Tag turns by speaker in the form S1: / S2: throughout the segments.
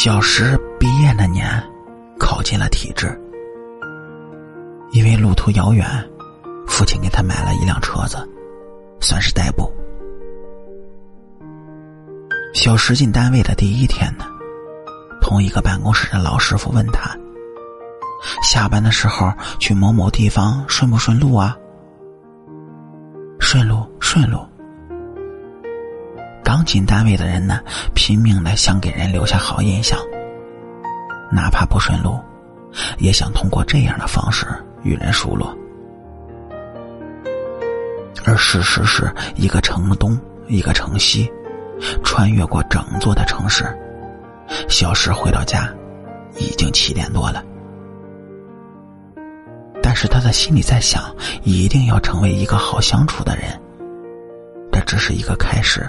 S1: 小石毕业那年，考进了体制。因为路途遥远，父亲给他买了一辆车子，算是代步。小石进单位的第一天呢，同一个办公室的老师傅问他：“下班的时候去某某地方顺不顺路啊？”“顺路，顺路。”刚进单位的人呢，拼命的想给人留下好印象，哪怕不顺路，也想通过这样的方式与人熟络。而事实是一个城东，一个城西，穿越过整座的城市，小石回到家，已经七点多了。但是他的心里在想，一定要成为一个好相处的人，这只是一个开始。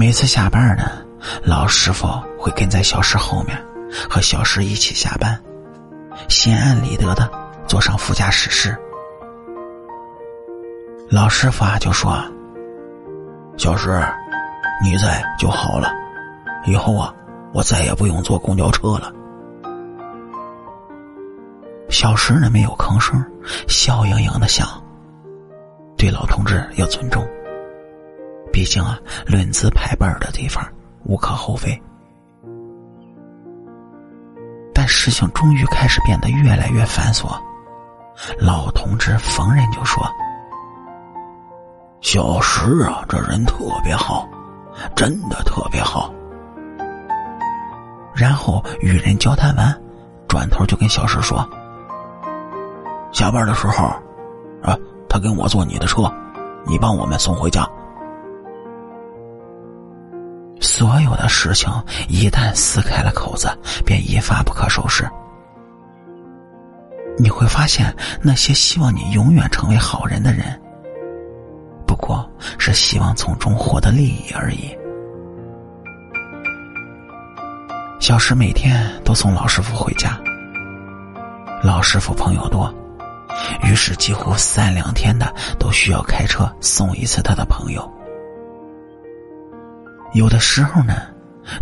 S1: 每次下班呢，老师傅会跟在小石后面，和小石一起下班，心安理得的坐上副驾驶室。老师傅啊就说：“小石，你在就好了，以后啊，我再也不用坐公交车了。”小石呢没有吭声，笑盈盈的想：“对老同志要尊重。”毕竟啊，论资排辈的地方无可厚非，但事情终于开始变得越来越繁琐。老同志逢人就说：“小石啊，这人特别好，真的特别好。”然后与人交谈完，转头就跟小石说：“下班的时候，啊，他跟我坐你的车，你帮我们送回家。”所有的事情一旦撕开了口子，便一发不可收拾。你会发现，那些希望你永远成为好人的人，不过是希望从中获得利益而已。小石每天都送老师傅回家，老师傅朋友多，于是几乎三两天的都需要开车送一次他的朋友。有的时候呢，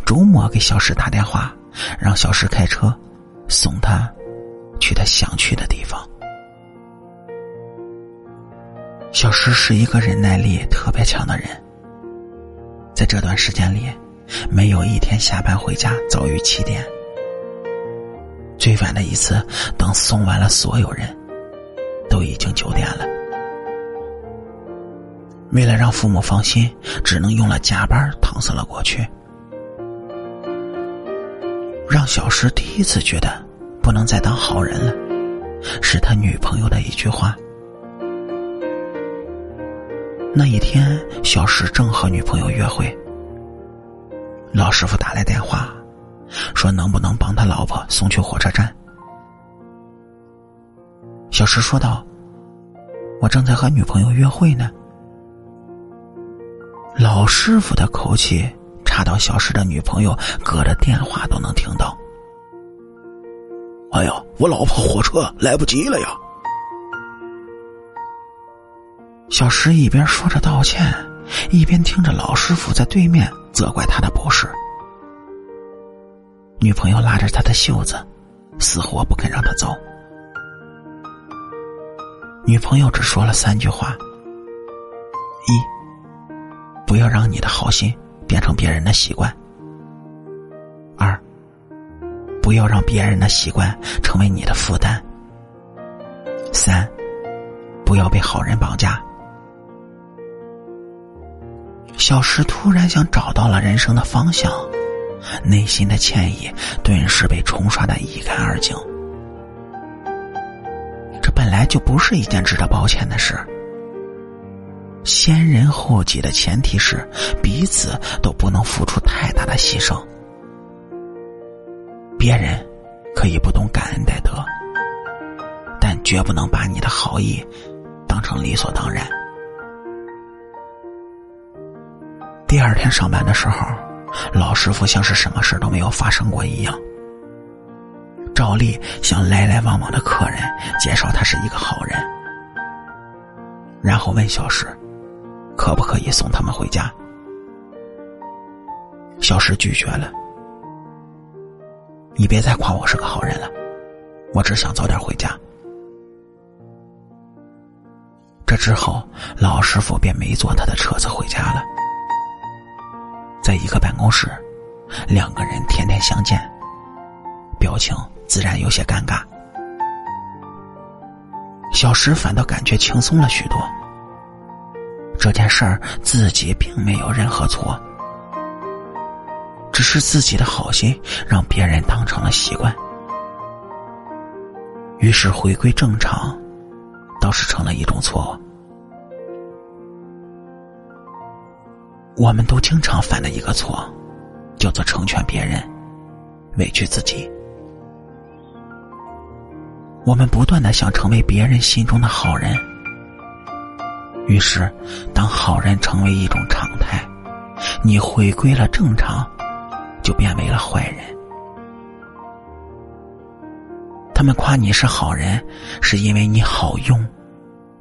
S1: 周末给小石打电话，让小石开车送他去他想去的地方。小石是一个忍耐力特别强的人，在这段时间里，没有一天下班回家早于七点。最晚的一次，等送完了所有人，都已经九点了。为了让父母放心，只能用了加班搪塞了过去。让小石第一次觉得不能再当好人了，是他女朋友的一句话。那一天，小石正和女朋友约会，老师傅打来电话，说能不能帮他老婆送去火车站。小石说道：“我正在和女朋友约会呢。”老师傅的口气差到小石的女朋友隔着电话都能听到。哎呀，我老婆火车来不及了呀！小石一边说着道歉，一边听着老师傅在对面责怪他的不是。女朋友拉着他的袖子，死活不肯让他走。女朋友只说了三句话：一。不要让你的好心变成别人的习惯。二，不要让别人的习惯成为你的负担。三，不要被好人绑架。小石突然像找到了人生的方向，内心的歉意顿时被冲刷的一干二净。这本来就不是一件值得抱歉的事。先人后己的前提是彼此都不能付出太大的牺牲。别人可以不懂感恩戴德，但绝不能把你的好意当成理所当然。第二天上班的时候，老师傅像是什么事都没有发生过一样，照例向来来往往的客人介绍他是一个好人，然后问小石。可不可以送他们回家？小石拒绝了。你别再夸我是个好人了，我只想早点回家。这之后，老师傅便没坐他的车子回家了。在一个办公室，两个人天天相见，表情自然有些尴尬。小石反倒感觉轻松了许多。这件事儿自己并没有任何错，只是自己的好心让别人当成了习惯，于是回归正常。倒是成了一种错。我们都经常犯的一个错，叫做成全别人，委屈自己。我们不断的想成为别人心中的好人，于是，当好人成为一种常态，你回归了正常，就变为了坏人。他们夸你是好人，是因为你好用，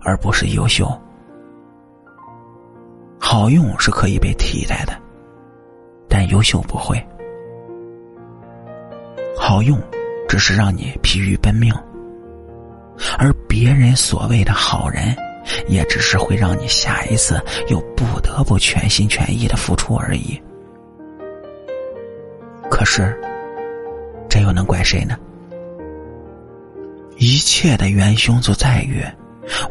S1: 而不是优秀。好用是可以被替代的，但优秀不会。好用只是让你疲于奔命，而别人所谓的好人，也只是会让你下一次又不得不全心全意的付出而已。可是，这又能怪谁呢？一切的元凶就在于，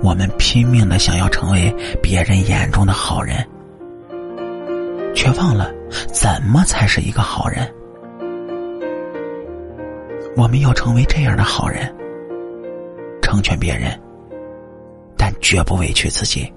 S1: 我们拼命的想要成为别人眼中的好人，却忘了怎么才是一个好人。我们要成为这样的好人，成全别人，绝不委屈自己。